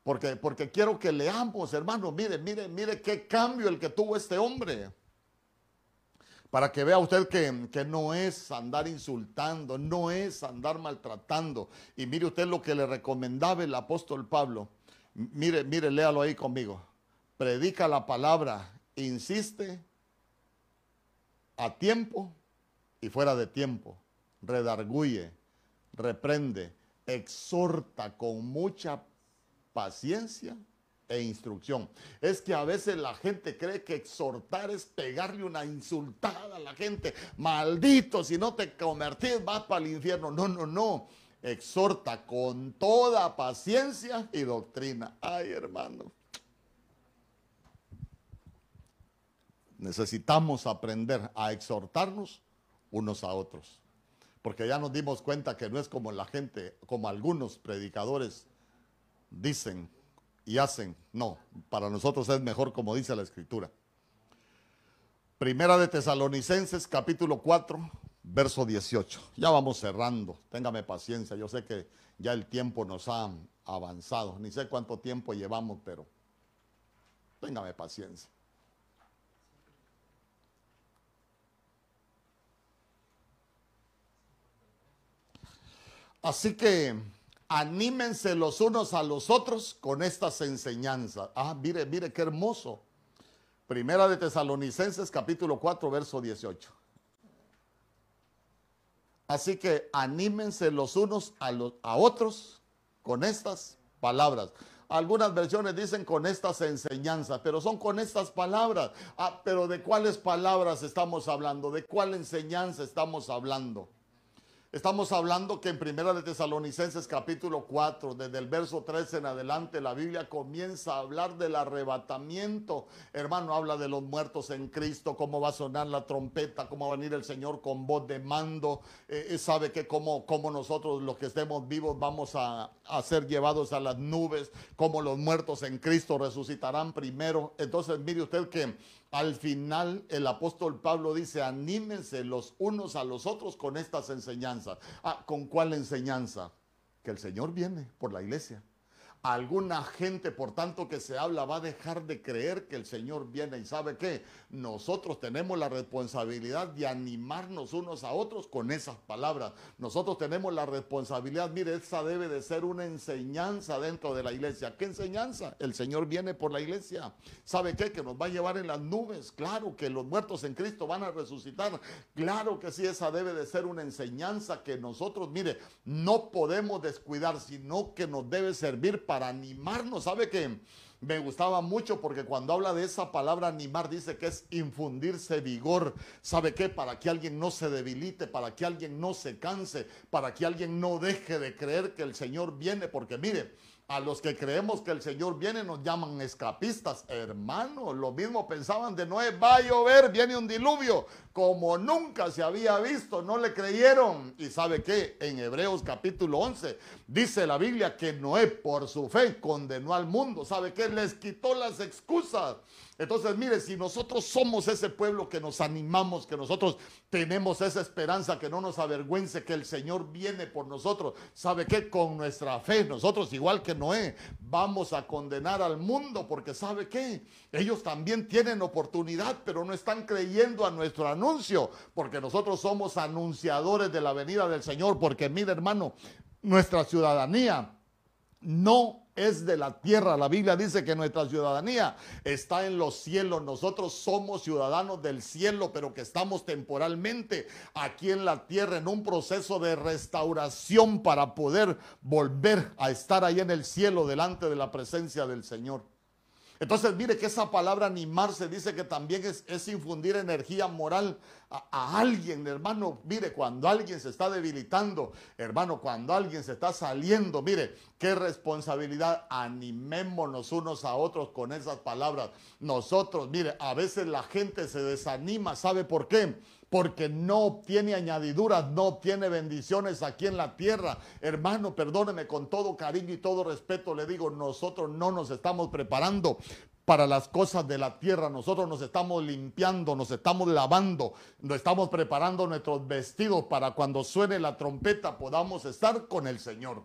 Porque, porque quiero que leamos, hermano, mire, mire, mire qué cambio el que tuvo este hombre. Para que vea usted que, que no es andar insultando, no es andar maltratando. Y mire usted lo que le recomendaba el apóstol Pablo. Mire, mire, léalo ahí conmigo. Predica la palabra, insiste a tiempo y fuera de tiempo, redarguye, reprende, exhorta con mucha paciencia e instrucción. Es que a veces la gente cree que exhortar es pegarle una insultada a la gente. Maldito, si no te convertís vas para el infierno. No, no, no. Exhorta con toda paciencia y doctrina. Ay, hermano. Necesitamos aprender a exhortarnos unos a otros. Porque ya nos dimos cuenta que no es como la gente, como algunos predicadores dicen y hacen. No, para nosotros es mejor como dice la escritura. Primera de Tesalonicenses, capítulo 4, verso 18. Ya vamos cerrando. Téngame paciencia. Yo sé que ya el tiempo nos ha avanzado. Ni sé cuánto tiempo llevamos, pero téngame paciencia. Así que anímense los unos a los otros con estas enseñanzas. Ah, mire, mire qué hermoso. Primera de Tesalonicenses capítulo 4, verso 18. Así que anímense los unos a, los, a otros con estas palabras. Algunas versiones dicen con estas enseñanzas, pero son con estas palabras. Ah, pero ¿de cuáles palabras estamos hablando? ¿De cuál enseñanza estamos hablando? Estamos hablando que en Primera de Tesalonicenses capítulo 4, desde el verso 13 en adelante, la Biblia comienza a hablar del arrebatamiento. Hermano, habla de los muertos en Cristo, cómo va a sonar la trompeta, cómo va a venir el Señor con voz de mando. Eh, sabe que cómo, cómo, nosotros los que estemos vivos vamos a, a ser llevados a las nubes, cómo los muertos en Cristo resucitarán primero. Entonces, mire usted que al final el apóstol Pablo dice, anímense los unos a los otros con estas enseñanzas. Ah, ¿con cuál enseñanza? Que el Señor viene por la iglesia. Alguna gente, por tanto que se habla, va a dejar de creer que el Señor viene. ¿Y sabe qué? Nosotros tenemos la responsabilidad de animarnos unos a otros con esas palabras. Nosotros tenemos la responsabilidad, mire, esa debe de ser una enseñanza dentro de la iglesia. ¿Qué enseñanza? El Señor viene por la iglesia. ¿Sabe qué? Que nos va a llevar en las nubes. Claro que los muertos en Cristo van a resucitar. Claro que sí, esa debe de ser una enseñanza que nosotros, mire, no podemos descuidar, sino que nos debe servir para animarnos. ¿Sabe qué? me gustaba mucho porque cuando habla de esa palabra animar dice que es infundirse vigor. ¿Sabe qué? Para que alguien no se debilite, para que alguien no se canse, para que alguien no deje de creer que el Señor viene. Porque mire, a los que creemos que el Señor viene nos llaman escapistas. Hermano, lo mismo pensaban de Noé, va a llover, viene un diluvio, como nunca se había visto, no le creyeron. Y sabe qué, en Hebreos capítulo 11 dice la Biblia que Noé por su fe condenó al mundo. ¿Sabe qué? Les quitó las excusas. Entonces, mire, si nosotros somos ese pueblo que nos animamos, que nosotros tenemos esa esperanza, que no nos avergüence, que el Señor viene por nosotros, ¿sabe qué? Con nuestra fe, nosotros igual que Noé, vamos a condenar al mundo, porque ¿sabe qué? Ellos también tienen oportunidad, pero no están creyendo a nuestro anuncio, porque nosotros somos anunciadores de la venida del Señor, porque mire hermano, nuestra ciudadanía no es de la tierra. La Biblia dice que nuestra ciudadanía está en los cielos. Nosotros somos ciudadanos del cielo, pero que estamos temporalmente aquí en la tierra en un proceso de restauración para poder volver a estar ahí en el cielo delante de la presencia del Señor. Entonces, mire que esa palabra animarse dice que también es, infundir energía moral a, a, alguien, hermano. Mire, cuando alguien se está debilitando, hermano, cuando alguien se está saliendo, mire, qué responsabilidad. Animémonos unos a otros con esas palabras. Nosotros, mire, a veces la gente se desanima, ¿sabe por qué? Porque no obtiene añadiduras, no obtiene bendiciones aquí en la tierra. Hermano, perdóneme con todo cariño y todo respeto, le digo, nosotros no nos estamos preparando para las cosas de la tierra. Nosotros nos estamos limpiando, nos estamos lavando, nos estamos preparando nuestros vestidos para cuando suene la trompeta podamos estar con el Señor.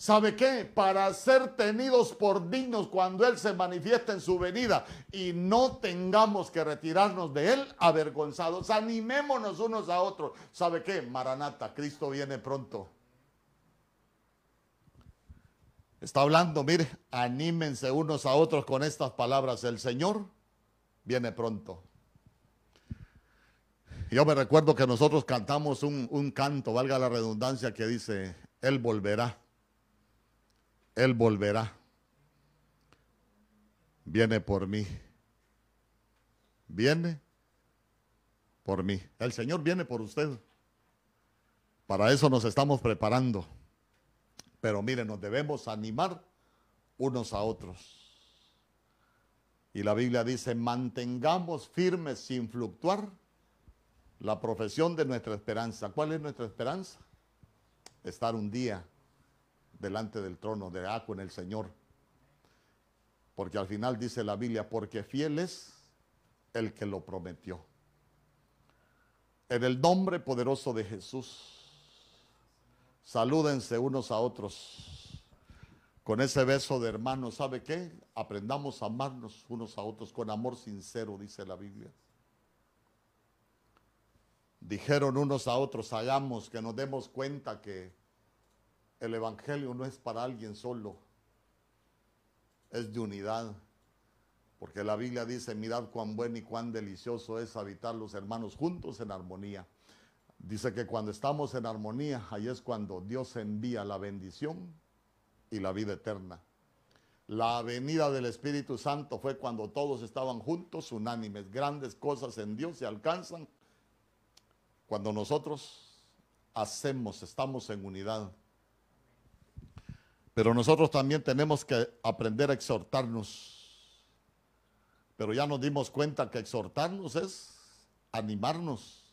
¿Sabe qué? Para ser tenidos por dignos cuando Él se manifiesta en su venida y no tengamos que retirarnos de Él avergonzados. Animémonos unos a otros. ¿Sabe qué? Maranata, Cristo viene pronto. Está hablando, mire, anímense unos a otros con estas palabras. El Señor viene pronto. Yo me recuerdo que nosotros cantamos un, un canto, valga la redundancia, que dice, Él volverá. Él volverá. Viene por mí. Viene por mí. El Señor viene por usted. Para eso nos estamos preparando. Pero miren, nos debemos animar unos a otros. Y la Biblia dice, mantengamos firmes sin fluctuar la profesión de nuestra esperanza. ¿Cuál es nuestra esperanza? Estar un día delante del trono de Aco en el Señor. Porque al final dice la Biblia, porque fiel es el que lo prometió. En el nombre poderoso de Jesús, salúdense unos a otros con ese beso de hermano. ¿Sabe qué? Aprendamos a amarnos unos a otros con amor sincero, dice la Biblia. Dijeron unos a otros, hagamos que nos demos cuenta que el Evangelio no es para alguien solo, es de unidad. Porque la Biblia dice, mirad cuán bueno y cuán delicioso es habitar los hermanos juntos en armonía. Dice que cuando estamos en armonía, ahí es cuando Dios envía la bendición y la vida eterna. La venida del Espíritu Santo fue cuando todos estaban juntos, unánimes. Grandes cosas en Dios se alcanzan cuando nosotros hacemos, estamos en unidad. Pero nosotros también tenemos que aprender a exhortarnos. Pero ya nos dimos cuenta que exhortarnos es animarnos.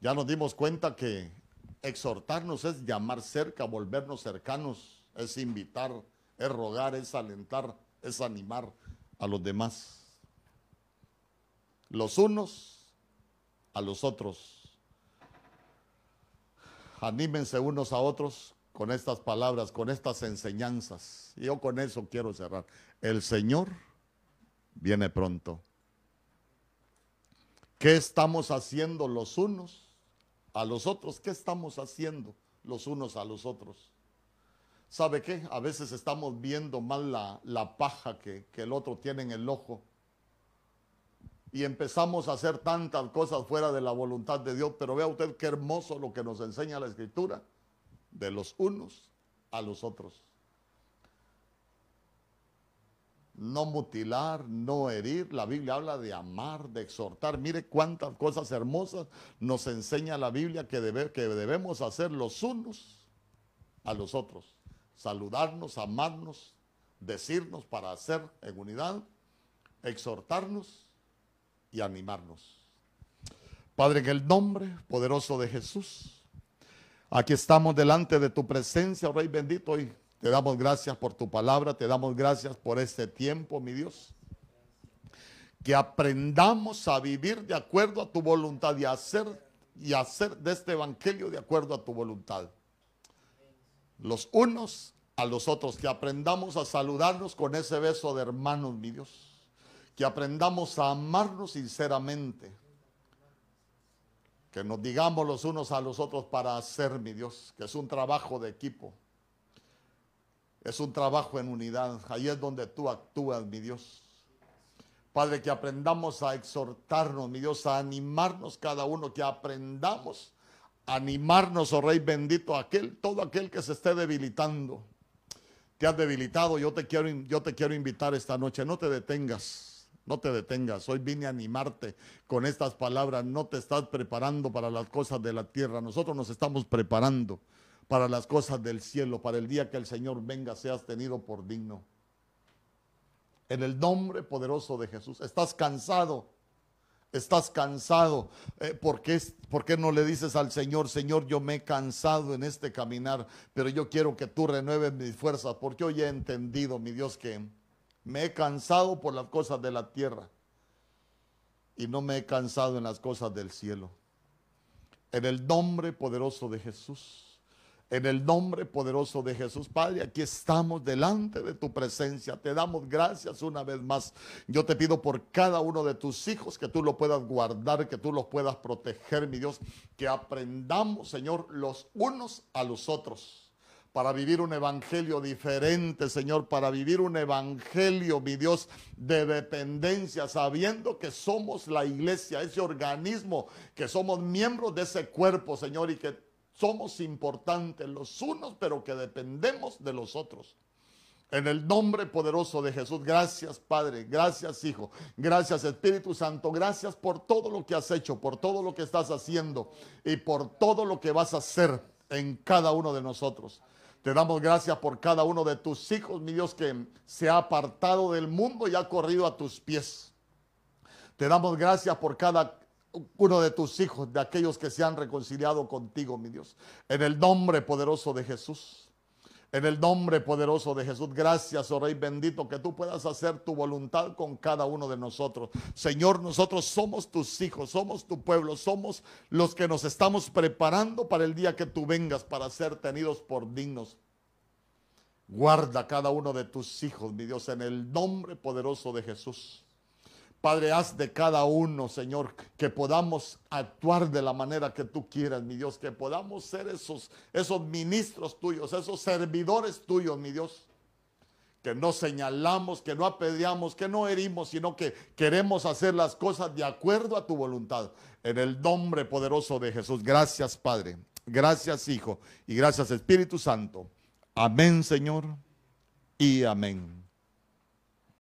Ya nos dimos cuenta que exhortarnos es llamar cerca, volvernos cercanos, es invitar, es rogar, es alentar, es animar a los demás. Los unos a los otros. Anímense unos a otros con estas palabras, con estas enseñanzas. Yo con eso quiero cerrar. El Señor viene pronto. ¿Qué estamos haciendo los unos a los otros? ¿Qué estamos haciendo los unos a los otros? ¿Sabe qué? A veces estamos viendo mal la, la paja que, que el otro tiene en el ojo y empezamos a hacer tantas cosas fuera de la voluntad de Dios, pero vea usted qué hermoso lo que nos enseña la Escritura, de los unos a los otros. No mutilar, no herir, la Biblia habla de amar, de exhortar. Mire cuántas cosas hermosas nos enseña la Biblia que, que debemos hacer los unos a los otros. Saludarnos, amarnos, decirnos para hacer en unidad, exhortarnos y animarnos. Padre, en el nombre poderoso de Jesús, aquí estamos delante de tu presencia, oh Rey bendito, y te damos gracias por tu palabra, te damos gracias por este tiempo, mi Dios. Que aprendamos a vivir de acuerdo a tu voluntad y a hacer, y hacer de este evangelio de acuerdo a tu voluntad. Los unos a los otros, que aprendamos a saludarnos con ese beso de hermanos, mi Dios que aprendamos a amarnos sinceramente, que nos digamos los unos a los otros para hacer, mi Dios, que es un trabajo de equipo, es un trabajo en unidad, ahí es donde tú actúas, mi Dios. Padre, que aprendamos a exhortarnos, mi Dios, a animarnos cada uno, que aprendamos a animarnos, oh Rey bendito, aquel, todo aquel que se esté debilitando. Te has debilitado, yo te quiero, yo te quiero invitar esta noche, no te detengas no te detengas, hoy vine a animarte con estas palabras. No te estás preparando para las cosas de la tierra. Nosotros nos estamos preparando para las cosas del cielo, para el día que el Señor venga, seas tenido por digno. En el nombre poderoso de Jesús. Estás cansado. Estás cansado. Eh, ¿por, qué, ¿Por qué no le dices al Señor, Señor, yo me he cansado en este caminar, pero yo quiero que tú renueves mis fuerzas, porque hoy he entendido, mi Dios, que me he cansado por las cosas de la tierra y no me he cansado en las cosas del cielo. En el nombre poderoso de Jesús. En el nombre poderoso de Jesús, Padre, aquí estamos delante de tu presencia. Te damos gracias una vez más. Yo te pido por cada uno de tus hijos que tú lo puedas guardar, que tú los puedas proteger, mi Dios. Que aprendamos, Señor, los unos a los otros para vivir un evangelio diferente, Señor, para vivir un evangelio, mi Dios, de dependencia, sabiendo que somos la iglesia, ese organismo, que somos miembros de ese cuerpo, Señor, y que somos importantes los unos, pero que dependemos de los otros. En el nombre poderoso de Jesús, gracias Padre, gracias Hijo, gracias Espíritu Santo, gracias por todo lo que has hecho, por todo lo que estás haciendo y por todo lo que vas a hacer en cada uno de nosotros. Te damos gracias por cada uno de tus hijos, mi Dios, que se ha apartado del mundo y ha corrido a tus pies. Te damos gracias por cada uno de tus hijos, de aquellos que se han reconciliado contigo, mi Dios. En el nombre poderoso de Jesús. En el nombre poderoso de Jesús, gracias, oh Rey bendito, que tú puedas hacer tu voluntad con cada uno de nosotros. Señor, nosotros somos tus hijos, somos tu pueblo, somos los que nos estamos preparando para el día que tú vengas para ser tenidos por dignos. Guarda cada uno de tus hijos, mi Dios, en el nombre poderoso de Jesús. Padre, haz de cada uno, Señor, que podamos actuar de la manera que tú quieras, mi Dios, que podamos ser esos, esos ministros tuyos, esos servidores tuyos, mi Dios. Que no señalamos, que no apedreamos, que no herimos, sino que queremos hacer las cosas de acuerdo a tu voluntad. En el nombre poderoso de Jesús. Gracias, Padre. Gracias, Hijo. Y gracias, Espíritu Santo. Amén, Señor. Y amén.